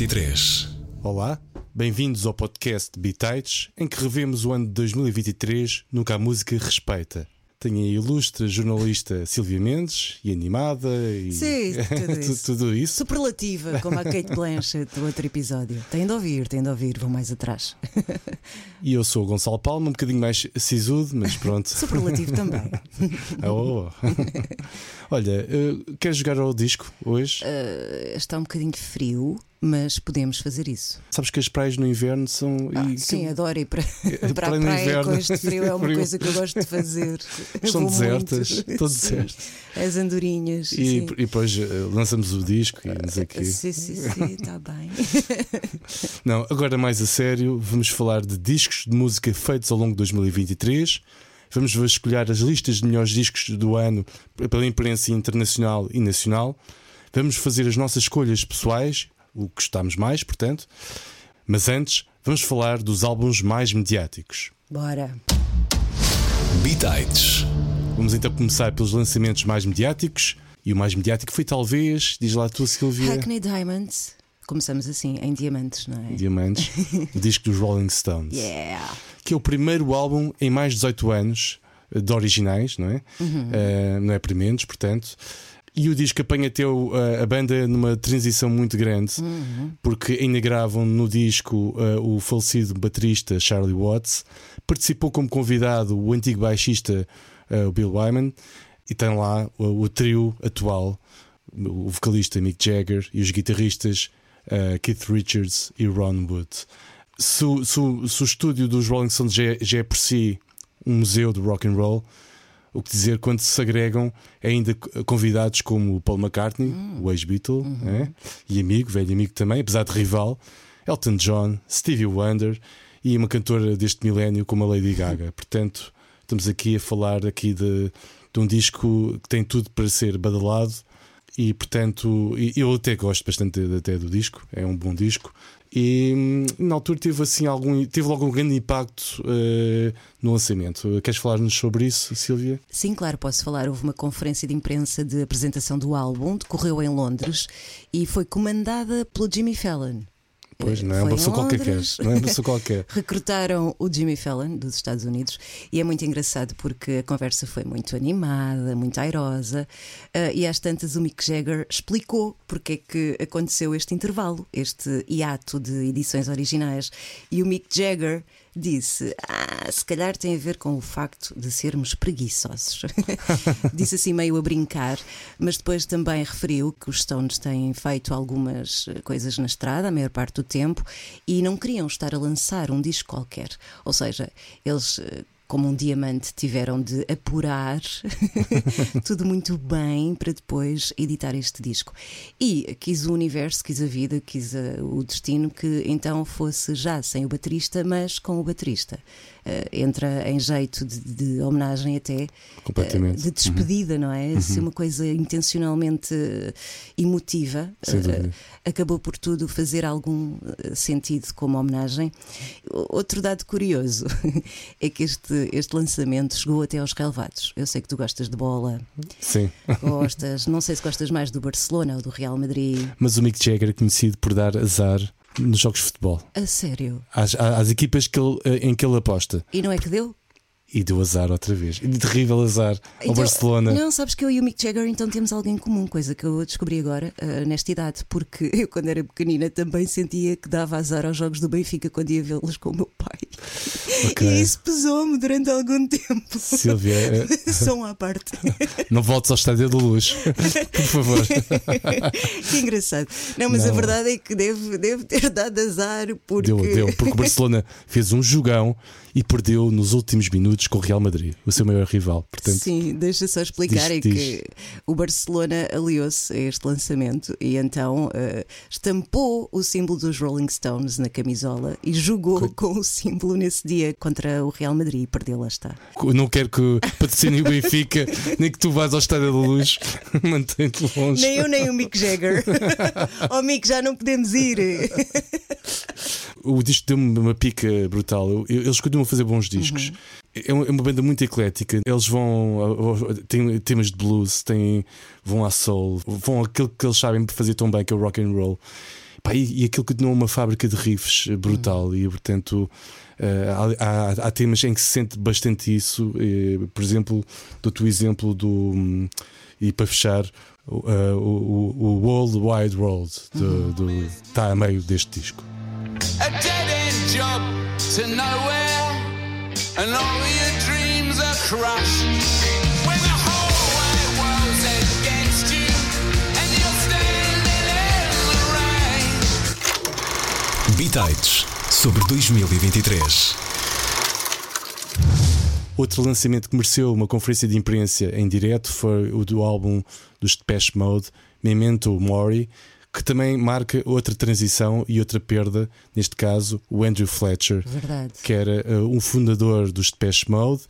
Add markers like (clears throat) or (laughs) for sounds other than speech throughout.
2023. Olá, bem-vindos ao podcast Bitites, em que revemos o ano de 2023 no que a música respeita. Tenho a ilustre jornalista Silvia Mendes e animada e Sim, (laughs) tudo Tu- isso. tudo isso. Superlativa, como a Kate Blanchett do outro episódio. Tem de ouvir, tem de ouvir, vou mais atrás. E eu sou o Gonçalo Palma, um bocadinho mais sisudo, mas pronto. (laughs) Superlativo também. Oh. Olha, eh, queres jogar ao disco hoje? Uh, está um bocadinho frio, mas podemos fazer isso. Sabes que as praias no inverno são. Ah, e- sim, adoro ir para, (laughs) para a praia praia com este frio, é uma (laughs) coisa que eu gosto de fazer. (laughs) Estão desertas, estão desertas. As andorinhas. E, e depois eh, lançamos o disco e não sei o quê. Sim, sim, sim, está bem. Não, agora mais a sério, vamos falar de discos de música feitos ao longo de 2023. Vamos vasculhar as listas de melhores discos do ano pela imprensa internacional e nacional. Vamos fazer as nossas escolhas pessoais, o que gostamos mais, portanto. Mas antes, vamos falar dos álbuns mais mediáticos. Bora. Bitites. Vamos então começar pelos lançamentos mais mediáticos. E o mais mediático foi talvez, diz lá tu, Silvia, Hackney Diamonds. Começamos assim, em diamantes, não é? Diamantes, o (laughs) disco dos Rolling Stones. Yeah. que é o primeiro álbum em mais de 18 anos eh, de originais, não é? Eh, não é primeiros, portanto. E o disco apanha até o- a, banda numa transição muito grande, porque ainda gravam no disco eh, o falecido baterista Charlie Watts, participou como convidado o antigo baixista eh, o Bill Wyman, e tem lá o, o trio atual, o vocalista Mick Jagger e os guitarristas eh, Keith Richards e Ron Wood. Se, o- se o- se o estúdio dos Rolling Stones já é, já é por si um museu do rock and roll, o que dizer quando se agregam ainda convidados como o Paul McCartney, o ex-Beatle, né? e amigo, velho amigo também, apesar de rival, Elton John, Stevie Wonder e uma cantora deste milénio como a Lady Gaga. (laughs) Portanto, estamos aqui a falar aqui de, de um disco que tem tudo para ser badalado e portanto eu até gosto bastante até do disco, é um bom disco. E hum, na altura teve assim algum teve logo um grande impacto eh, no lançamento. Queres falar-nos sobre isso, Silvia? Sim, claro, posso falar. Houve uma conferência de imprensa de apresentação do álbum, decorreu em Londres e foi comandada pelo Jimmy Fallon. Pois não é uma pessoa qualquer, Londres. não é uma pessoa qualquer. (laughs) Recrutaram o Jimmy Fallon dos Estados Unidos e é muito engraçado porque a conversa foi muito animada, muito airosa ah, e às tantas o Mick Jagger explicou porque é que aconteceu este intervalo, este hiato de edições originais e o Mick Jagger disse: Ah, se calhar tem a ver com o facto de sermos preguiçosos. (laughs) disse assim meio a brincar, mas depois também referiu que os Stones têm feito algumas eh, coisas na estrada, a maior parte do tempo, e não queriam estar a lançar um disco qualquer. Ou seja, eles. Como um diamante, tiveram de apurar (laughs) tudo muito bem para depois editar este disco. E quis o universo, quis a vida, quis eh, o destino que então fosse já sem o baterista, mas com o baterista. Eh, entra em jeito de, de homenagem até Completamente. eh, de despedida, não é? Se uma coisa intencionalmente eh, emotiva, dúvida. acabou por tudo fazer algum sentido como homenagem. Outro dado curioso (laughs) é que este, este lançamento chegou até aos relevados. Eu sei que tu gostas de bola, Sim. gostas, não sei se gostas mais do Barcelona ou do Real Madrid. Mas o Mick Jagger é conhecido por dar azar nos jogos de futebol. A sério. Às, às equipas que ele, eh, em que ele aposta. E não é que deu? E deu azar outra vez. E de terrível azar ao Então, Barcelona. Não, sabes que eu e o Mick Jagger então temos algo em comum, coisa que eu descobri agora, ah, nesta idade, porque (laughs) eu, quando era pequenina, também sentia que dava azar aos jogos do Benfica quando ia vê-los com o meu pai. Ok. E isso pesou-me durante algum tempo. Silvia, (laughs) eh, Som à parte. (laughs) não voltes ao estádio da luz, por favor. que engraçado. Não, mas a Não. verdade é que deve, deve ter dado azar porque. Deu, deu, porque o Barcelona fez um jogão e perdeu nos últimos minutos com o Real Madrid, o seu maior rival. Portanto, Sim, deixa só explicar diz- é que o Barcelona aliou-se a este lançamento e então eh, estampou o símbolo dos Rolling Stones na camisola e jogou com o símbolo nesse dia contra o Real Madrid e perdeu, lá está. não quero que patrocine o Benfica, (laughs) nem que tu vás ao estádio da luz, (laughs) mantém-te longe. Nem eu, nem o Mick Jagger. (laughs) oh, Mick, já não podemos ir. O disco deu-me uma pica brutal. Eles continuam a fazer bons discos. É uma, é uma banda muito eclética. Eles vão. Têm temas de blues, têm, vão à soul, vão àquilo que eles sabem fazer tão bem, que é o rock and roll. Pá, e, e aquilo continuou uma fábrica de riffs brutal e portanto Uh, há, há, temas em que se sente bastante isso. Uh, por exemplo, dou-te o exemplo do. Um, e para fechar, uh, o, o, World Wide World do, do, está a meio deste disco. A dead end job to nowhere, and all your dreams are crushed. When the whole wide world's against you, and you're standing in the rain. Bitites sobre 2023. Outro lançamento que mereceu uma conferência de imprensa em direto foi o do álbum dos Depeche Mode, Memento Mori, que também marca outra transição e outra perda, neste caso o Andrew Fletcher, Verdade. que era uh, um fundador dos Depeche Mode.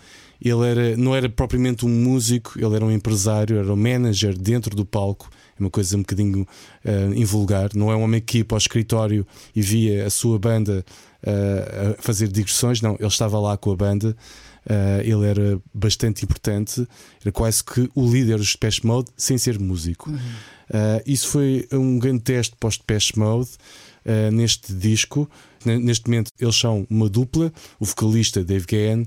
Ele era, não era propriamente um músico, ele era um empresário, era um manager dentro do palco é uma coisa um bocadinho uh, invulgar. Não é um homem que ia para o escritório e via a sua banda uh, a fazer digressões, não, ele estava lá com a banda. Uh, ele era bastante importante, era quase que o líder dos Depeche Mode sem ser músico. Uhum. Uh, isso foi um grande teste os Depeche Mode uh, neste disco. Neste momento, eles são uma dupla: o vocalista Dave Gahan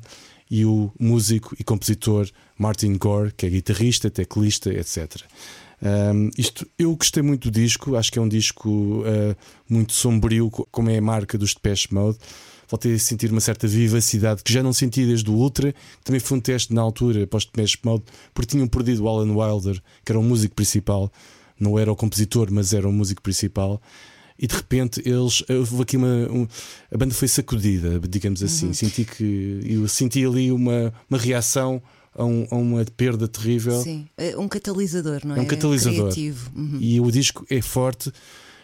e o músico e compositor Martin Gore, que é guitarrista, teclista, etc. Um, isto, eu gostei muito do disco, acho que é um disco uh, muito sombrio, como é a marca dos Depeche Mode. Voltei a sentir uma certa vivacidade que já não senti desde o Ultra, também foi um teste na altura para os Depeche Mode, porque tinham perdido o Alan Wilder, que era o músico principal, não era o compositor, mas era o músico principal e de repente eles houve aqui uma um, a banda foi sacudida, digamos assim. Uhum. Senti que eu senti ali uma, uma reação a, um, a, uma perda terrível. Sim, é um catalisador, não é? É um catalisador. Uhum. E o disco é forte.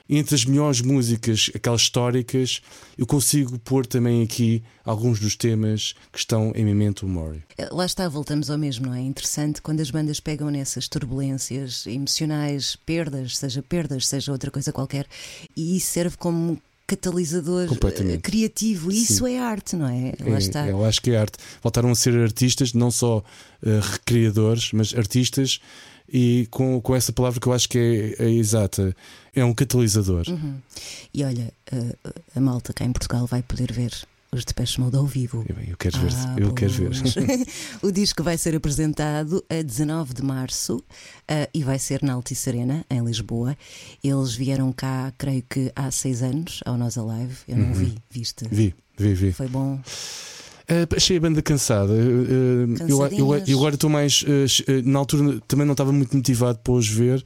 Entre as melhores músicas, aquelas históricas, eu consigo pôr também aqui alguns dos temas que estão em Memento Mori. É, lá está, voltamos ao mesmo, não é? interessante quando as bandas pegam nessas turbulências emocionais, perdas, seja perdas, seja outra coisa qualquer, e isso serve como catalisador uh, criativo. Isso Sim. é arte, não é? Lá é, está. Eu acho que é arte. Voltaram a ser artistas, não só uh, recriadores, mas artistas, e com, com essa palavra que eu acho que é, é exata. É um catalisador. Uhum. E olha, uh, a malta cá em Portugal vai poder ver os Depeche Mode ao vivo. Eu, eu quero ver, ah, eu quero ver. (laughs) o disco vai ser apresentado a 19 de março uh, e vai ser na Altice Arena, em Lisboa. Eles vieram cá, creio que há seis anos, ao Nós Alive. Eu não uhum. vi, viste? Vi, vi, vi. Foi bom. Uh, achei a banda cansada. Uh, eu, eu, eu, agora estou mais. Uh, na altura também não estava muito motivado para os ver,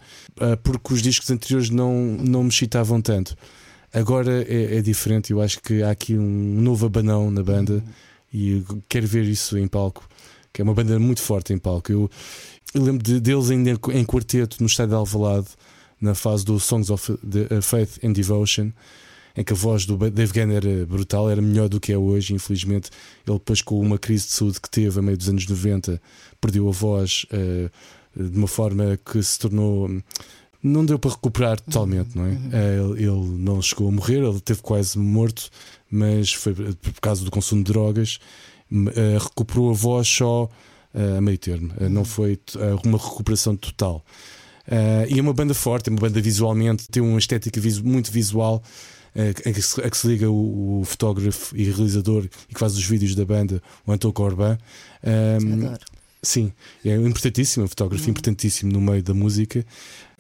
porque os discos anteriores não, não me excitavam tanto. Agora é, é, diferente, eu acho que há aqui um novo abanão na banda uhum. e quero ver isso em palco, que é uma banda muito forte em palco. Eu, eu lembro de, deles ainda em quarteto no estádio de Alvalade, na fase do Songs of the, Faith and Devotion, em que a voz do Dave Gahan era brutal, era melhor do que é hoje. Infelizmente, ele depois com uma crise de saúde que teve a meio dos anos 90, perdeu a voz uh, de uma forma que se tornou não deu para recuperar totalmente, não é? Uhum. Eh, ele, não chegou a morrer, ele teve quase morto, mas foi por causa do consumo de drogas. Eh, recuperou a voz só eh, a meio termo, não foi uma recuperação total. e é uma banda forte, é uma banda visualmente, tem uma estética muito visual. A que, se, a que se liga o, o, fotógrafo e realizador e que faz os vídeos da banda, o Anton Corban. Um, sim, é importantíssimo, um fotógrafo uhum. importantíssimo no meio da música.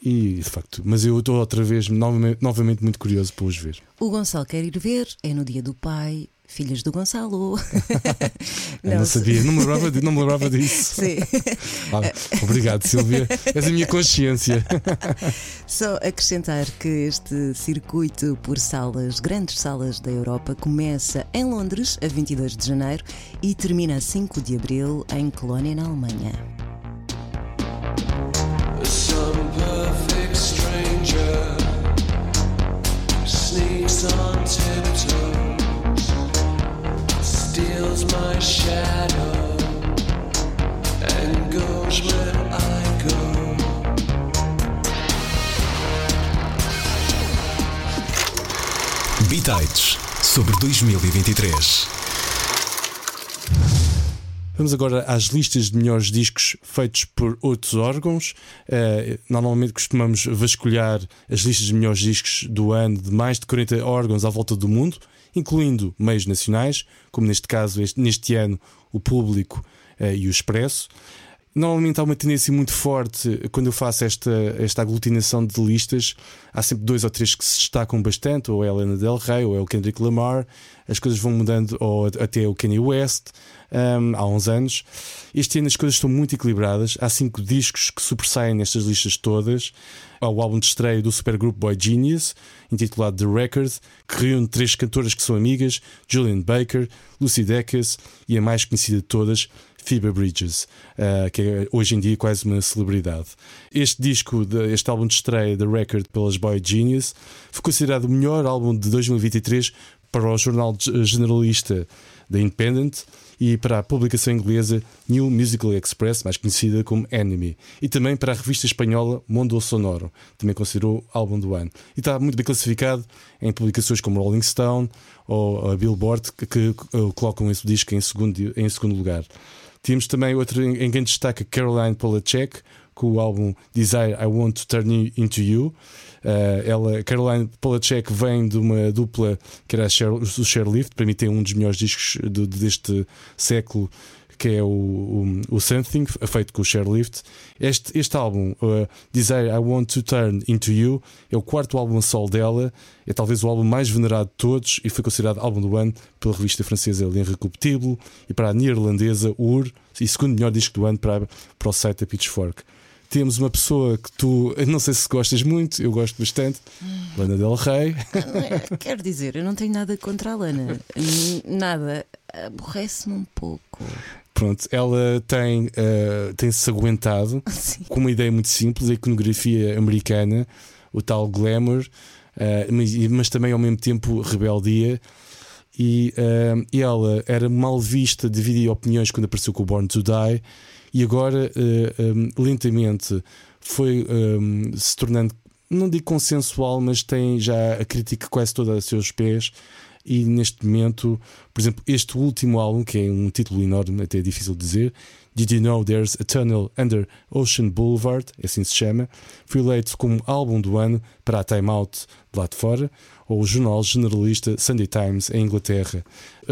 E de facto, mas eu estou outra vez novamente, novamente muito curioso para os ver. O Gonçalo quer ir ver, é no dia do pai, filhas do Gonçalo. (laughs) não, não sabia, não me lembrava, não me lembrava (laughs) disso. (laughs) Sim. Ah, obrigado, Silvia. És a minha consciência. Só acrescentar que este circuito por salas, grandes salas da Europa, começa em Londres a 22 de janeiro e termina a 5 de abril em Colónia, na Alemanha. on Bitites sobre 2023. Vamos agora às listas de melhores discos feitos por outros órgãos. Uh, normalmente costumamos vasculhar as listas de melhores discos do ano de mais de 40 órgãos à volta do mundo, incluindo meios nacionais, como neste caso, este, neste ano, o Público uh, e o Expresso. Normalmente há uma tendência muito forte quando eu faço esta, esta aglutinação de listas. Há sempre dois ou três que se destacam bastante, ou é a Helena Del Rey, ou é o Kendrick Lamar. As coisas vão mudando, ou até o Kanye West, um, há uns anos. Este ano as coisas estão muito equilibradas. Há cinco discos que sobressaem nestas listas todas. Há o álbum de estreia do supergrupo Boy Genius, intitulado The Record, que reúne três cantoras que são amigas: Julian Baker, Lucy Dacus e a mais conhecida de todas, Phoebe Bridges, uh, que é hoje em dia quase uma celebridade. Este disco, de, este álbum de estreia da Record pelas Boy Genius, foi considerado o melhor álbum de 2023 para o jornal generalista da Independent e para a publicação inglesa New Musical Express, mais conhecida como Enemy, e também para a revista espanhola Mundo Sonoro, também considerou álbum do ano. E está muito bem classificado em publicações como Rolling Stone ou a Billboard, que colocam esse disco em segundo, em segundo lugar. Temos também outro em quem destaca Caroline Polachek, com o álbum Desire I Want to Turn You Into You. Uh, ela, Caroline Polachek vem de uma dupla que era o Lift, para mim tem um dos melhores discos de, deste século que é o, o, o Something, feito com o Lift. Este, este álbum, uh, Desire I Want to Turn Into You, é o quarto álbum solo dela, é talvez o álbum mais venerado de todos e foi considerado álbum do ano pela revista francesa L'Inrecuptible e para a neerlandesa UR, e segundo melhor disco do ano para, para o site da Pitchfork temos uma pessoa que tu, não sei se gostas muito, eu gosto bastante, Lana Del Rey. (laughs) Quero dizer, eu não tenho nada contra a Lana, nada, aborrece-me um pouco. Pronto, ela tem, uh, tem-se aguentado (laughs) Sim. com uma ideia muito simples, a iconografia americana, o tal glamour, uh, mas, mas, também ao mesmo tempo rebeldia. E, uh, e ela era mal vista, dividia opiniões quando apareceu com o Born to Die e agora eh, um, eh, lentamente foi um, eh, se tornando, não digo consensual, mas tem já a crítica quase toda a seus pés. E neste momento, por exemplo, este último álbum, que é um título enorme, até é difícil de dizer, Did You Know There's a Tunnel Under Ocean Boulevard, assim se chama, foi eleito como álbum do ano para a Time Out de lá de fora, ou o jornal generalista Sunday Times em Inglaterra.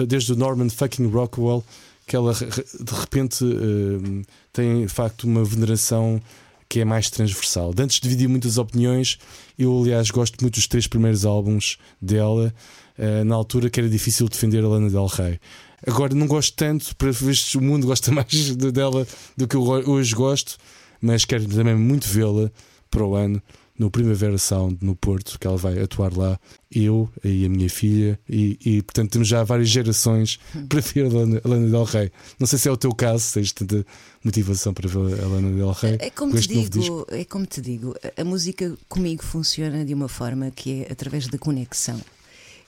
Desde o Norman fucking Rockwell que ela de repente uh, tem de facto uma veneração que é mais transversal. De antes dividir muitas opiniões, eu aliás gosto muito dos três primeiros álbuns dela, uh, na altura que era difícil defender a Lana Del Rey. Agora não gosto tanto, para ver o mundo gosta (laughs) mais dela do que eu hoje gosto, mas quero também muito vê-la para o ano no Primavera Sound no Porto, que ela vai atuar lá, eu e a minha filha, e, e portanto temos já várias gerações para ver a Lana, a Lana Del Rey. Não sei se é o teu caso, se tens tanta motivação para ver a Lana Del Rey. É como, te digo, é como te digo, a música comigo funciona de uma forma que é através da conexão.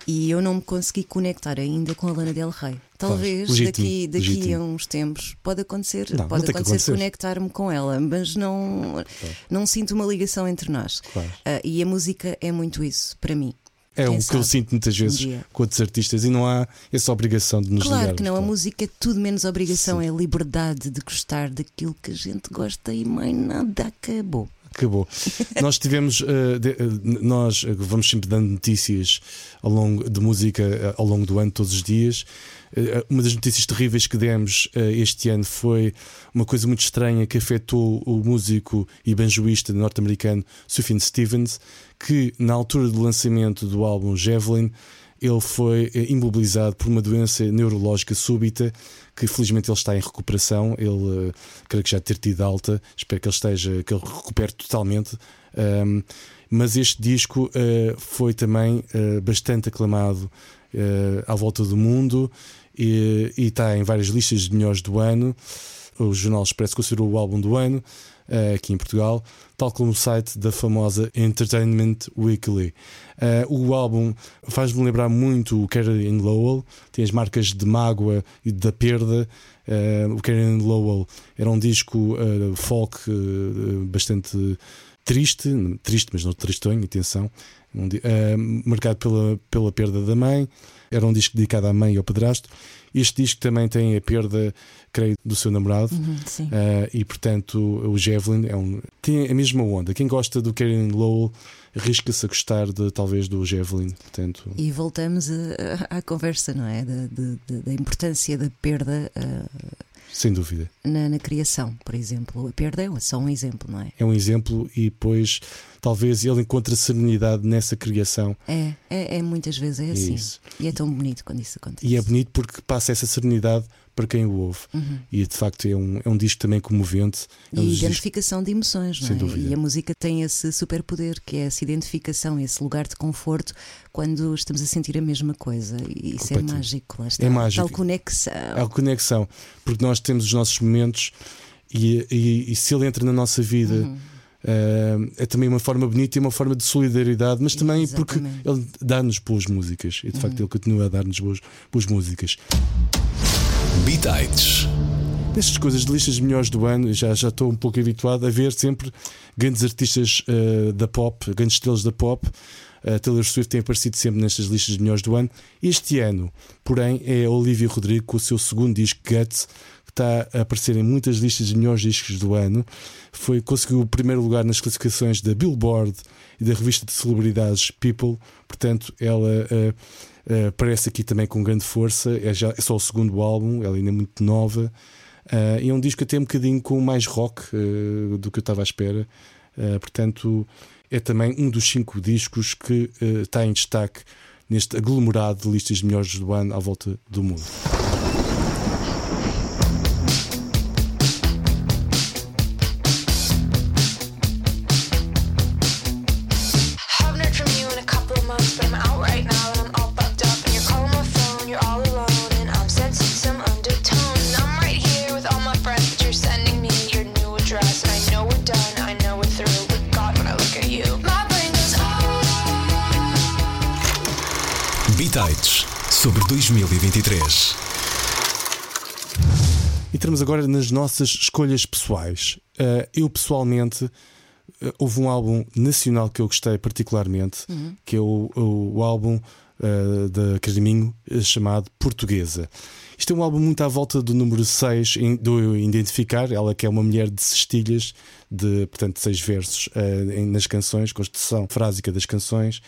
E eu não me consegui conectar ainda com a Lana Del Rey. Talvez claro, daqui, daqui a uns tempos pode acontecer, não, pode não acontecer, conectar-me com ela, mas não, claro. não sinto uma ligação entre nós. Claro. Uh, e a música é muito isso para mim. É Quem o que eu sinto muitas vezes um com outros artistas e não há essa obrigação de nos Claro ligarmos, que não, a música é tudo menos obrigação, Sim. é liberdade de gostar daquilo que a gente gosta e mais nada acabou acabou. nós tivemos, uh, de, uh, nós vamos sempre dando notícias ao longo de música ao longo do ano, todos os dias. uma das notícias terríveis que demos este ano foi uma coisa muito estranha que afetou o músico e banjoísta norte-americano Sufjan Stevens, que na altura do lançamento do álbum Javelin ele foi imobilizado por uma doença neurológica súbita que felizmente ele está em recuperação. Ele uh, creio que já ter tido alta. Espero que ele esteja, que ele recupere totalmente. Um, mas este disco uh, foi também uh, bastante aclamado à volta do mundo e, e, está em várias listas de melhores do ano. O Jornal Expresso considerou o álbum do ano aqui em Portugal, tal como o site da famosa Entertainment Weekly. Uh, o álbum faz-me lembrar muito o Karen Lowell, tem as marcas de mágoa e da perda. Uh, o Karen Lowell era um disco uh, folk bastante triste, triste, mas não tristonho, atenção, um, uh, marcado pela, pela perda da mãe. Era um disco dedicado à mãe e ao padrasto. Este disco também tem a perda, creio, do seu namorado. Uhum, uh, e portanto, o Javelin é um, tem a mesma onda. Quem gosta do Karen Lowell arrisca-se a gostar de, talvez do Javelin. Portanto... E voltamos à conversa, não é? Da, da, da importância da perda. Uh sem dúvida. Na, na, criação, por exemplo. A perda é só um exemplo, não é? É um exemplo e depois talvez ele encontre serenidade nessa criação. É, é, é muitas vezes é assim. Isso. E é tão bonito quando isso acontece. E é bonito porque passa essa serenidade para quem o ouve. Uhum. E de facto é um, é um disco também comovente. É um e identificação discos... de emoções, não é? Dúvida. E a música tem esse superpoder que é essa identificação, esse lugar de conforto quando estamos a sentir a mesma coisa. E isso é mágico. Lá está. É mágico. Tal conexão. É a conexão, porque nós temos os nossos momentos e, e, e se ele entra na nossa vida. Uhum. Uh, é também uma forma bonita e uma forma de solidariedade, mas também Exatamente. porque ele dá-nos boas músicas e de uhum. facto ele continua a dar-nos boas, boas músicas. Bitites. Nestas coisas de listas melhores do ano, já, já estou um pouco habituado a ver sempre grandes artistas uh, da pop, grandes estrelas da pop. A uh, Taylor Swift tem aparecido sempre nestas listas de melhores do ano. Este ano, porém, é a Olivia Rodrigo com o seu segundo disco, Guts, que está a aparecer em muitas listas de melhores discos do ano. Foi, conseguiu o primeiro lugar nas classificações da Billboard e da revista de celebridades People. Portanto, ela. Uh, Uh, aparece aqui também com grande força. É, já, é só o segundo álbum, ela ainda é muito nova. Uh, e é um disco até um bocadinho com mais rock uh, do que eu estava à espera. portanto, é também um dos cinco discos que está em destaque neste aglomerado de listas de melhores do ano à volta do mundo. Sobre 2023. E entramos agora nas nossas escolhas pessoais. Uh, eu pessoalmente uh, houve um álbum nacional que eu gostei particularmente, uhum. que é o, o, o álbum uh, da Carminho chamado Portuguesa. Isto é um álbum muito à volta do número 6 do Identificar, ela que é uma mulher de cestilhas, de portanto seis versos uh, nas canções, construção frásica das canções.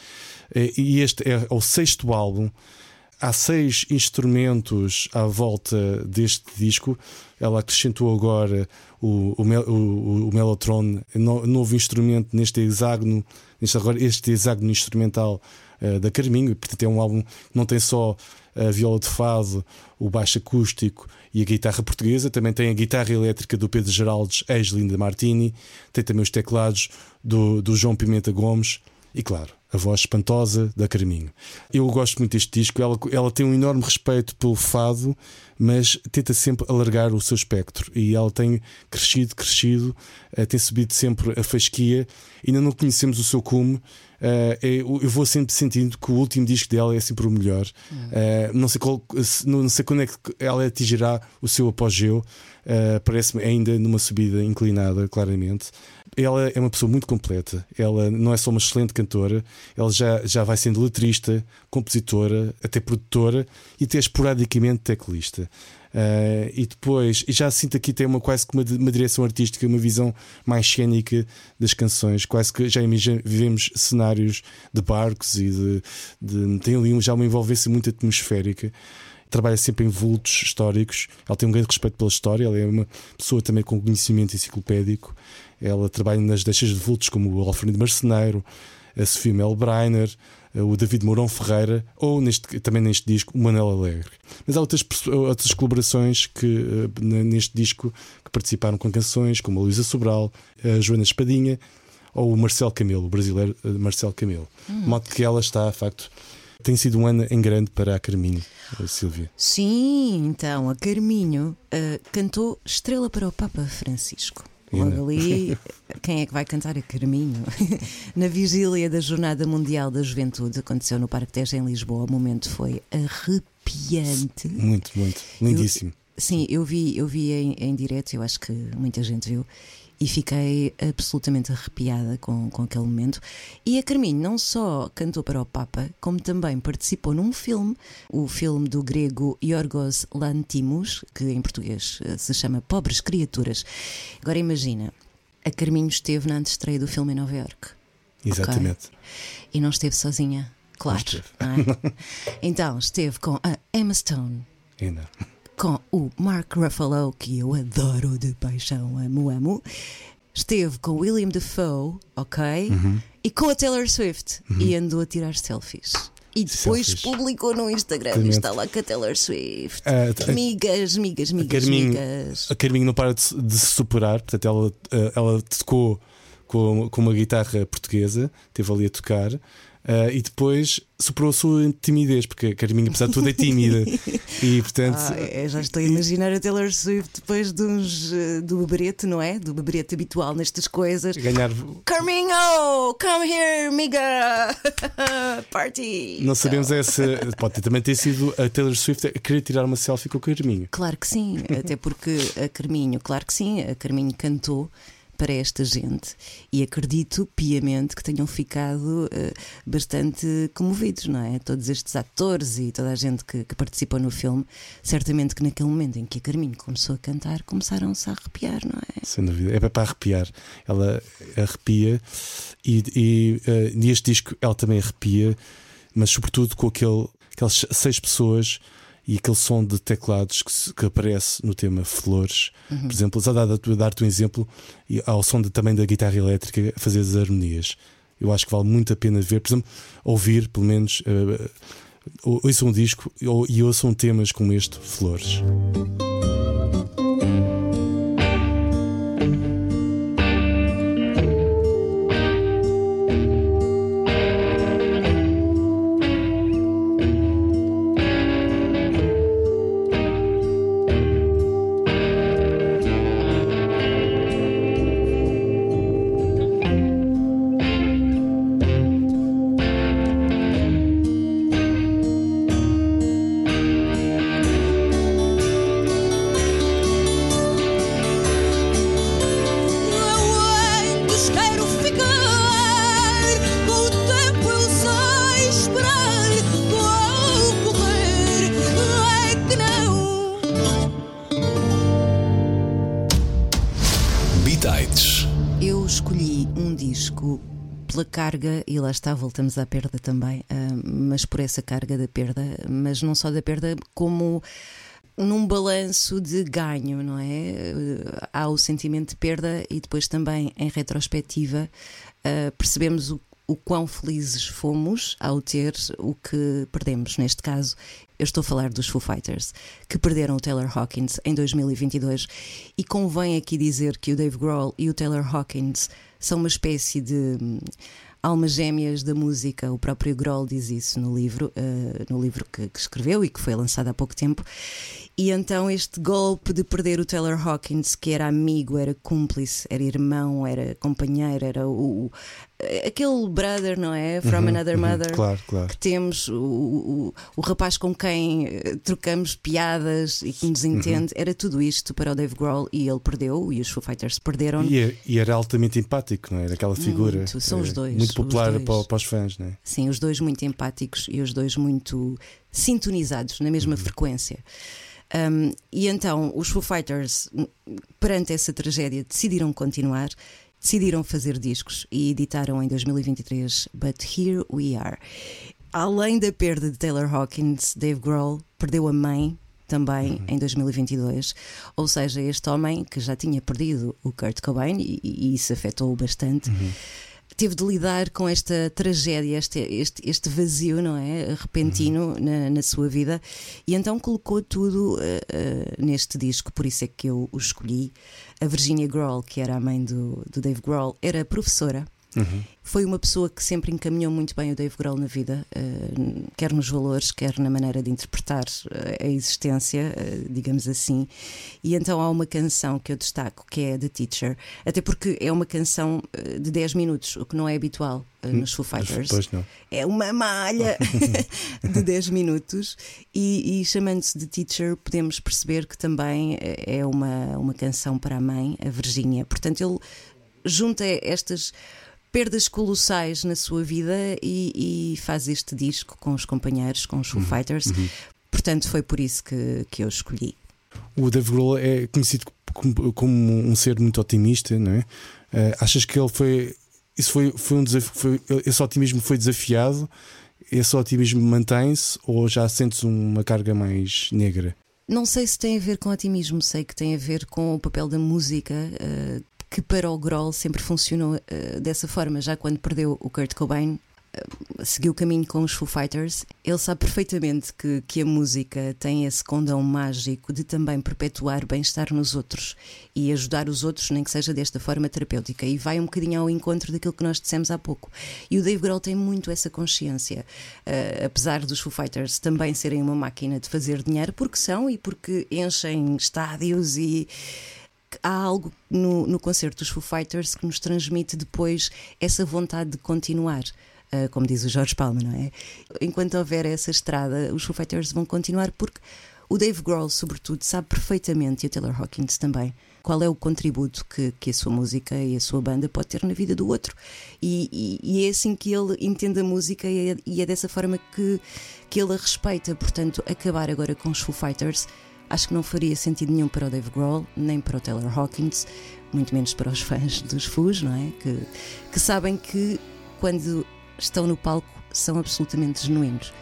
Uh, e este é o sexto álbum. Há seis instrumentos à volta deste disco. Ela acrescentou agora o, o, o, o Mellotron, novo instrumento neste hexágono, neste, agora, este hexágono instrumental uh, da Carminho. Portanto, é um álbum que não tem só a viola de fado, o baixo acústico e a guitarra portuguesa. Também tem a guitarra elétrica do Pedro Geraldes, ex-Linda Martini. Tem também os teclados do, do João Pimenta Gomes. E claro, a voz espantosa da Carminho. Eu gosto muito deste disco. Ela, ela tem um enorme respeito pelo fado, mas tenta sempre alargar o seu espectro. E ela tem crescido, crescido, uh, tem subido sempre a fasquia. Ainda não conhecemos o seu cume. Uh, eu, eu, vou sempre sentindo que o último disco dela é sempre o melhor. Uh, não, sei qual, não sei quando é que ela atingirá o seu apogeu. Parece-me ainda numa subida inclinada, claramente ela é uma pessoa muito completa. Ela não é só uma excelente cantora, ela já, já vai sendo letrista, compositora, até produtora e até esporadicamente teclista. Uh, e depois, e já sinto aqui tem uma quase que uma, uma, direção artística, uma visão mais cênica das canções, quase que já vivemos cenários de barcos e de, de tem ali já uma envolvência muito atmosférica trabalha sempre em vultos históricos. Ela tem um grande respeito pela história. Ela é uma pessoa também com conhecimento enciclopédico. Ela trabalha nas deixas de vultos como o Alfredo Marceneiro, a Sofia Mel Breiner, o David Mourão Ferreira ou neste, também neste disco o Manel Alegre. Mas há outras, outras colaborações que eh, neste disco que participaram com canções como a Luísa Sobral, a Joana Espadinha ou o Marcelo Camelo, o brasileiro eh, Marcelo Camelo. Hum. De modo que ela está, de facto, tem sido um ano em grande para a Carminho, a Silvia. Sim, então, a Carminho uh, cantou Estrela para o Papa Francisco. Logo ali, (laughs) quem é que vai cantar a Carminho? (laughs) Na vigília da Jornada Mundial da Juventude, aconteceu no Parque Teja em Lisboa, o momento foi arrepiante. Muito, muito. Lindíssimo. Eu, sim, eu vi, eu vi em, em direto, eu acho que muita gente viu. E fiquei absolutamente arrepiada com, com aquele momento. E a Carminho não só cantou para o Papa, como também participou num filme, o filme do grego Yorgos Lantimos, que em português eh, se chama Pobres Criaturas. Agora imagina, a Carminho esteve na antestreia do filme em Nova York. Exatamente. Okay? E não esteve sozinha, claro. É? (laughs) então, esteve com a Emma Stone. Ainda com o Mark Ruffalo, que eu adoro de paixão, amo, amo. Esteve com William Defoe, ok? Uhum. E com a Taylor Swift. Uhum. E andou a tirar selfies. E depois selfies. publicou no Instagram e está lá com a Taylor Swift. Uh, migas, migas, migas, Carminho, migas. A Carminho não para de, de, se superar, portanto, ela, eh, ela tocou com, com uma guitarra portuguesa, esteve ali a tocar. Uh, e depois superou a sua timidez, porque a Carminha, apesar de tudo, é tímida. (laughs) e portanto. Ah, é, já estou a imaginar a Taylor Swift depois de uns, uh, do beberete, não é? Do beberete habitual nestas coisas. Ganhar. Carminho, come here, miga! (laughs) Party! Não sabemos essa. Pode também ter sido a Taylor Swift a querer tirar uma selfie com o Carminho. Claro que sim, até porque a Carminho, claro que sim, a Carminho cantou para esta gente e acredito piamente que tenham ficado uh, bastante comovidos, não é? Todos estes atores e toda a gente que, que, participou no filme, certamente que naquele momento em que a Carminho começou a cantar, começaram-se a arrepiar, não é? Sem dúvida, é para arrepiar. Ela arrepia e, e uh, neste disco ela também arrepia, mas sobretudo com aquele, aquelas seis pessoas e aquele som de teclados que, se, que aparece no tema Flores, uhum. por exemplo, só dar-te dar um exemplo, e ao som de, também da guitarra elétrica fazer as harmonias. Eu acho que vale muito a pena ver, por exemplo, ouvir, pelo menos, uh, ouçam um disco e ouçam temas como este, Flores. Pela carga, e lá está, voltamos à perda também, uh, mas por essa carga da perda, mas não só da perda, como num balanço de ganho, não é? Uh, há o sentimento de perda e depois também, em retrospectiva, uh, percebemos o, o quão felizes fomos ao ter o que perdemos. Neste caso, eu estou a falar dos Foo Fighters, que perderam o Taylor Hawkins em 2022. E convém aqui dizer que o Dave Grohl e o Taylor Hawkins são uma espécie de hum, almas gêmeas da música. O próprio Grohl diz isso no livro, uh, no livro que, que, escreveu e que foi lançado há pouco tempo. E então este golpe de perder o Taylor Hawkins, que era amigo, era cúmplice, era irmão, era companheiro, era o, aquele brother, não é? From uhum, Another uhum, Mother. Claro, claro. Que temos o, o, o, rapaz com quem eh, trocamos piadas e que nos uhum. entende. Uhum. Era tudo isto para o Dave Grohl e ele perdeu, e os Foo Fighters perderam. E, é, e era altamente empático, não é? Era aquela figura. Muito, são os dois. Muito popular os para, para, os fãs, não é? Sim, os dois muito empáticos e os dois muito sintonizados na mesma uhum. frequência. Um, e então os Foo Fighters, perante essa tragédia, decidiram continuar decidiram fazer discos e editaram em 2023 But Here We Are. Além da perda de Taylor Hawkins, Dave Grohl perdeu a mãe também uhum. em 2022. Ou seja, este homem que já tinha perdido o Kurt Cobain e, e isso afetou-o bastante. Uhum teve de lidar com esta tragédia, este, este, este vazio, não é? Repentino uhum. na, na, sua vida, e então colocou tudo uh, uh, neste disco, por isso é que eu o escolhi. A Virginia Grohl, que era a mãe do, do Dave Grohl, era professora Uhum. Foi uma pessoa que sempre encaminhou muito bem o Dave Grohl na vida, uh, quer nos valores, quer na maneira de interpretar uh, a existência, uh, digamos assim. E então há uma canção que eu destaco, que é The Teacher, até porque é uma canção de 10 minutos, o que não é habitual hum, nos Foo Fighters. É uma malha (laughs) (laughs) de 10 minutos, e, e chamando-se The Teacher, podemos perceber que também é uma, uma canção para a mãe, a Virgínia. Portanto, ele junta estas perdas colossais na sua vida e, e, faz este disco com os companheiros, com os Foo uhum, Fighters. Uhum. Portanto, foi por isso que, que eu escolhi. O Dave Grohl é conhecido como, um ser muito otimista, não é? Uh, achas que ele foi. Isso foi, foi um desafio. Foi, esse otimismo foi desafiado? Esse otimismo mantém-se ou já sentes uma carga mais negra? Não sei se tem a ver com otimismo, sei que tem a ver com o papel da música, uh, que para o Grohl sempre funcionou uh, dessa forma. Já quando perdeu o Kurt Cobain, uh, seguiu o caminho com os Foo Fighters. Ele sabe perfeitamente que, que a música tem esse condão mágico de também perpetuar bem-estar nos outros e ajudar os outros, nem que seja desta forma terapêutica. E vai um bocadinho ao encontro daquilo que nós dissemos há pouco. E o Dave Grohl tem muito essa consciência, uh, apesar dos Foo Fighters também serem uma máquina de fazer dinheiro, porque são e porque enchem estádios e há algo no, no concerto dos Foo Fighters que nos transmite depois essa vontade de continuar. Uh, como diz o Jorge Palma, não é? Enquanto houver essa estrada, os Foo Fighters vão continuar porque o Dave Grohl, sobretudo, sabe perfeitamente, e o Taylor Hawkins também, qual é o contributo que, que a sua música e a sua banda pode ter na vida do outro. E, e, e é assim que ele entende a música e é, e é dessa forma que, que ele a respeita. Portanto, acabar agora com os Foo Fighters acho que não faria sentido nenhum para o Dave Grohl, nem para o Taylor Hawkins, muito menos para os (laughs) fãs dos Foos, não é? Que, que sabem que quando estão no palco são absolutamente genuínos.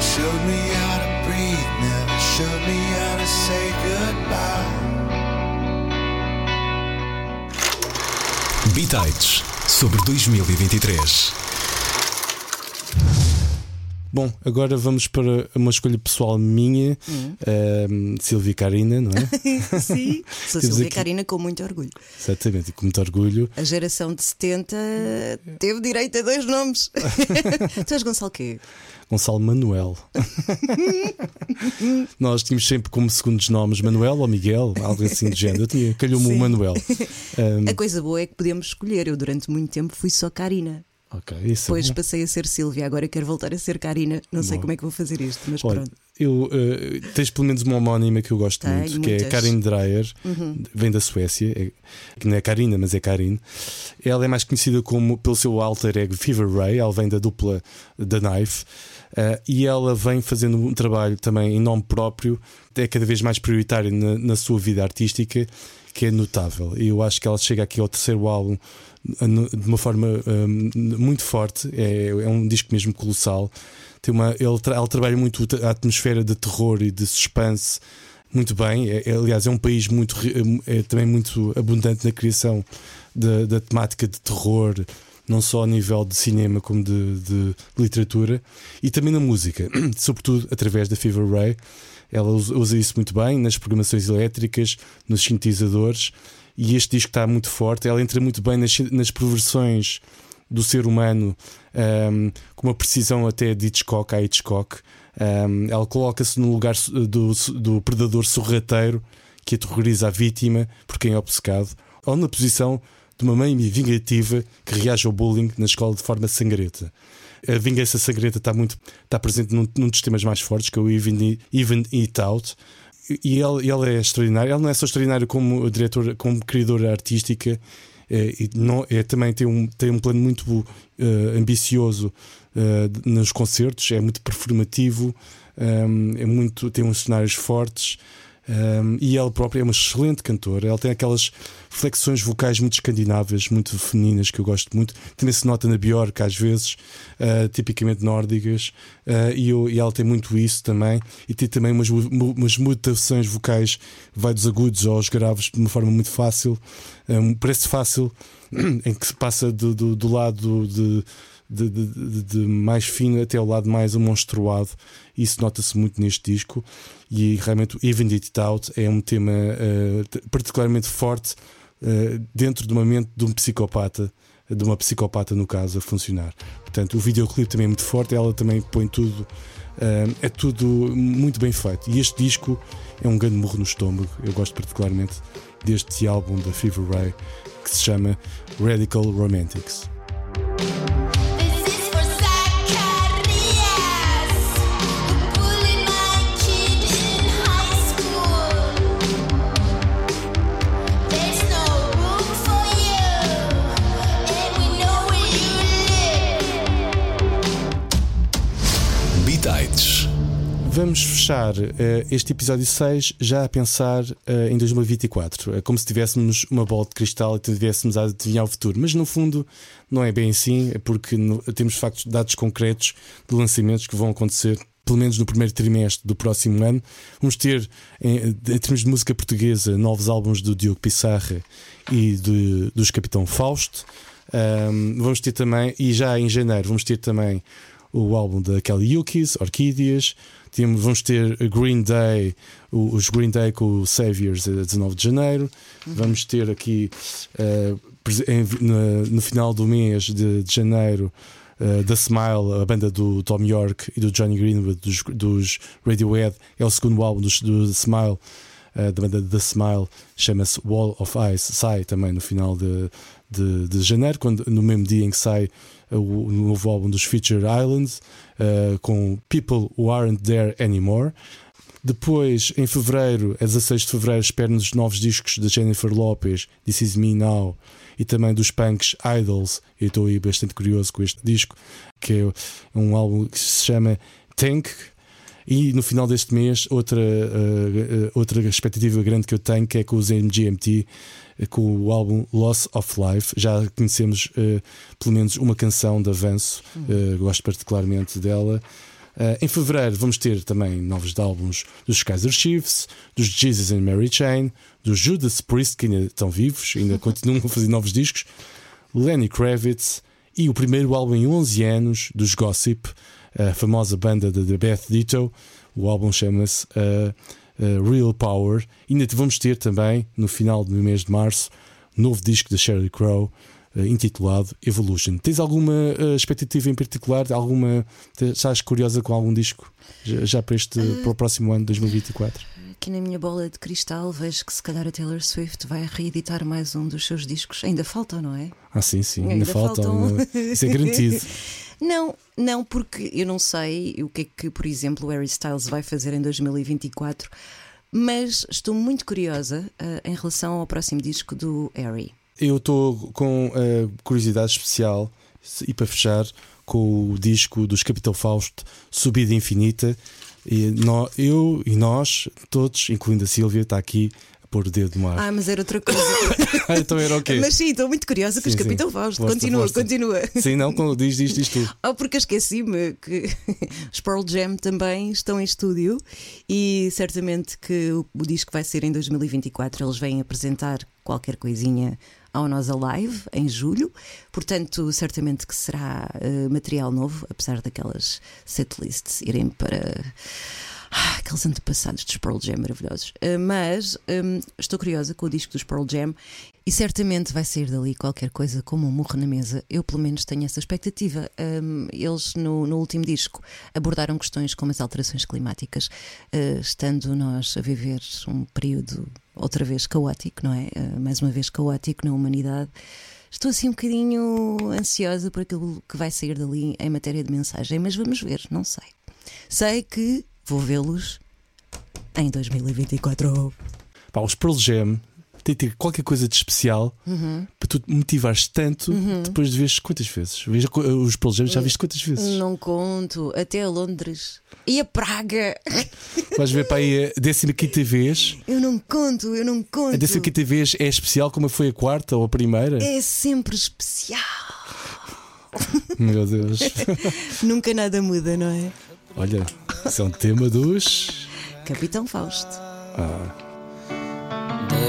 Showed me how to breathe, me how to say goodbye. Sobre 2023. Bom, agora vamos para uma escolha pessoal minha, hum. uh, Silvia Carina, não é? (laughs) Sim, sou Silvia aqui... Carina com muito orgulho. Exatamente, com muito orgulho. A geração de 70 teve direito a dois nomes. (laughs) tu és Gonçalo quê? Gonçalo Manuel. (laughs) Nós tínhamos sempre como segundos nomes Manuel ou Miguel, algo assim de género. Eu tinha, calhou-me o Manuel. Um... A coisa boa é que podemos escolher. Eu, durante muito tempo, fui só Carina. Ok, isso é Depois é passei a ser Silvia, agora quero voltar a ser Karina. Não sei como é que vou fazer isto, mas Olha, pronto. Eu, uh, tens pelo menos uma homónima que eu gosto Tenho muito, muitas. que é Karin Dreyer, uhum. vem da Suécia, é, que não é Karina, mas é Karin. Ela é mais conhecida como pelo seu alter ego Fever Ray, ela vem da dupla da Knife. Uh, e ela vem fazendo um trabalho também em nome próprio, é cada vez mais prioritário na, na sua vida artística, que é notável. E eu acho que ela chega aqui ao terceiro álbum de uma forma um, muito forte. É, é, um disco mesmo colossal. Tem uma, ele, tra ele trabalha muito a atmosfera de terror e de suspense muito bem. É, é, aliás, é um país muito, é, também muito abundante na criação da, da, temática de terror, não só a nível de cinema como de, de literatura, e também na música, (clears throat) sobretudo através da Fever Ray. Ela usa isso muito bem nas programações elétricas, nos sintetizadores e este disco está muito forte. Ela entra muito bem nas, nas perversões do ser humano, um, com uma precisão até de Hitchcock a Hitchcock. Um, ela coloca-se no lugar do, do predador sorrateiro que aterroriza a vítima por quem é obcecado, ou na posição de uma mãe vingativa que reage ao bullying na escola de forma sangrenta. A vingança sangrenta está muito está presente num, num dos temas mais fortes, que é o Even, Even It Out, e ele, ele é extraordinário. Ele não é só extraordinário como diretor, como criadora artística, é, não, é, também tem um, tem um plano muito uh, ambicioso uh, nos concertos, é muito performativo, um, é muito, tem uns cenários fortes. Um, e ela própria é uma excelente cantora. Ela tem aquelas flexões vocais muito escandinavas, muito femininas, que eu gosto muito. Também se nota na Björk, às vezes, uh, tipicamente nórdicas. Uh, e, eu, e, ela tem muito isso também. E tem também umas, umas mutações vocais, vai dos agudos aos graves de uma forma muito fácil. Um, parece fácil, (clears throat) em que se passa do, do, do lado de de, de, de, mais fino até ao lado mais monstruado. Isso nota-se muito neste disco. E realmente o Even It Out é um tema uh, particularmente forte uh, dentro de uma mente de um psicopata, de uma psicopata no caso, a funcionar. Portanto, o videoclipe também é muito forte, ela também põe tudo. Uh, é tudo muito bem feito. E este disco é um grande murro no estômago. Eu gosto particularmente deste álbum da Fever Ray que se chama Radical Romantics. Vamos fechar uh, este episódio 6 já a pensar uh, em 2024. É como se tivéssemos uma bola de cristal e tivéssemos a adivinhar o futuro. Mas no fundo não é bem assim, porque no, temos de facto dados concretos de lançamentos que vão acontecer pelo menos no primeiro trimestre do próximo ano. Vamos ter, em, em termos de música portuguesa, novos álbuns do Diogo Pissarra e de, dos Capitão Fausto. Um, vamos ter também, e já em janeiro, vamos ter também o álbum da Kelly Yukis, Orquídeas. Temos, vamos ter Green Day, os Green Day com o Saviors a 19 de janeiro. Uhum. Vamos ter aqui uh, em, no, no, final do mês de, de janeiro. Uh, The Smile, a banda do Tom York e do Johnny Greenwood dos, dos Radiohead, é o segundo álbum do, do The Smile, uh, da banda The Smile, chama-se Wall of Ice. Sai também no final de, de, de janeiro, quando, no mesmo dia em que sai o novo álbum dos Future Islands, uh, com People Who Aren't There Anymore. Depois, em fevereiro, a 16 de fevereiro, espero-nos novos discos de Jennifer Lopez, This Is Me Now, e também dos punks Idols. Eu estou aí bastante curioso com este disco, que é um álbum que se chama Tank. E no final deste mês, outra, uh, outra expectativa grande que eu tenho que é com os MGMT com o álbum Loss of Life. Já conhecemos uh, pelo menos uma canção de avanço, uh, gosto particularmente dela. Uh, em fevereiro vamos ter também novos álbuns dos Kaiser Chiefs, dos Jesus and Mary Chain, dos Judas Priest, que ainda estão vivos, ainda (laughs) continuam a fazer novos discos, Lenny Kravitz e o primeiro álbum em 11 anos dos Gossip, a famosa banda de Beth Ditto. O álbum chama-se uh, uh, Real Power. E ainda vamos ter também, no final do mês de março, novo disco da Sheryl Crow. Uh, intitulado Evolution. Tens alguma uh, expectativa em particular? Alguma estás curiosa com algum disco já, para este para o próximo ano 2024? Aqui na minha bola de cristal vejo que se calhar a Taylor Swift vai reeditar mais um dos seus discos. Ainda faltam, não é? Ah, sim, sim, ainda, ainda faltam. Isso é garantido. (laughs) Não, não, porque eu não sei o que é que, por exemplo, o Harry Styles vai fazer em 2024, mas estou muito curiosa uh, em relação ao próximo disco do Harry. Eu estou com uh, curiosidade especial e para fechar com o disco dos Capital Fausto, Subida Infinita. E nós, eu e nós, todos, incluindo a Silvia, está aqui pôr o dedo no ar. Ah, mas era outra coisa. (laughs) ah, então era o quê? Mas sim, estou muito curiosa com os Capitão Fausto. Continua, continua. Sim, não, diz, diz, diz tu. (laughs) Oh, porque esqueci-me que (laughs) os Pearl Jam também estão em estúdio e certamente que o, o disco vai ser em 2024. Eles vêm apresentar qualquer coisinha ao Nós Alive em julho, portanto, certamente que será uh, material novo, apesar daquelas setlists irem para ah, aqueles antepassados dos Pearl Jam maravilhosos. Uh, mas um, estou curiosa com o disco dos Pearl Jam e certamente vai sair dali qualquer coisa como um murro na mesa. Eu, pelo menos, tenho essa expectativa. Um, eles, no, no, último disco, abordaram questões como as alterações climáticas, uh, estando nós a viver um período outra vez caótico, não é? Uh, mais uma vez caótico na humanidade. Estou assim um bocadinho ansiosa por aquilo que vai sair dali em matéria de mensagem, mas vamos ver, não sei. Sei que Vou vê-los em 2024. Pá, os Pearl Jam tem que ter qualquer coisa de especial para tu te motivares tanto depois de veres quantas vezes? Veja co- os Pearl Jam, já viste quantas vezes? Não conto, até a Londres. E a Praga? (laughs) Vais ver para aí a 15 vez. Eu não conto, eu não conto. A 15 vez é especial como foi a quarta ou a primeira? É sempre especial. (laughs) Meu Deus. (laughs) Nunca nada muda, não é? Olha, isso é um tema dos. Capitão Fausto.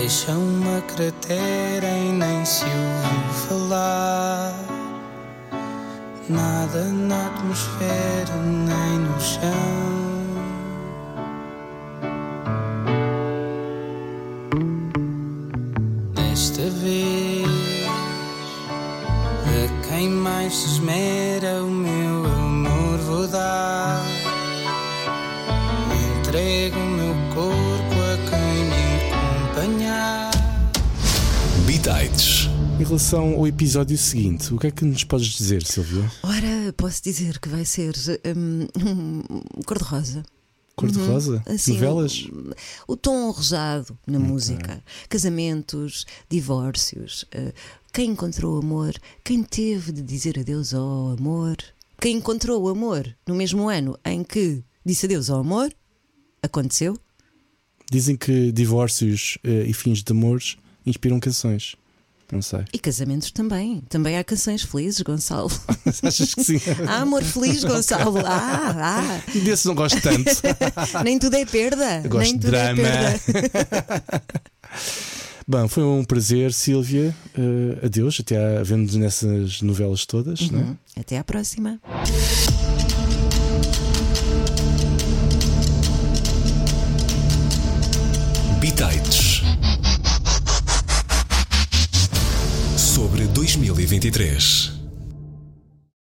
Deixa uma cratera e nem se ouve falar. Nada na atmosfera nem no chão. Desta vez, a quem mais se esmera o meu Em relação ao episódio seguinte, o que é que nos podes dizer, Silvia? Ora, posso dizer que vai ser hum, um, cor-de-rosa. Cor-de-rosa? Assim, Novelas? o- O tom arrojado na música. Casamentos, divórcios. eh, quem encontrou o amor? Quem teve de dizer adeus ao amor? Quem encontrou o amor no mesmo ano em que disse adeus ao amor? Aconteceu? Dizem que divórcios eh, e fins de amores inspiram canções. Não sei. E casamentos também. Também há canções felizes, Gonçalo. (laughs) Achas que sim? Há amor feliz, Gonçalo. Ah, Desse não gosto tanto. ah. (laughs) Nem tudo é perda. Eu gosto Nem de tudo drama. é. (laughs) Bom, foi um prazer, Silvia. Eh, adeus, até a vemos nessas novelas todas. Né? Até à próxima. 2023.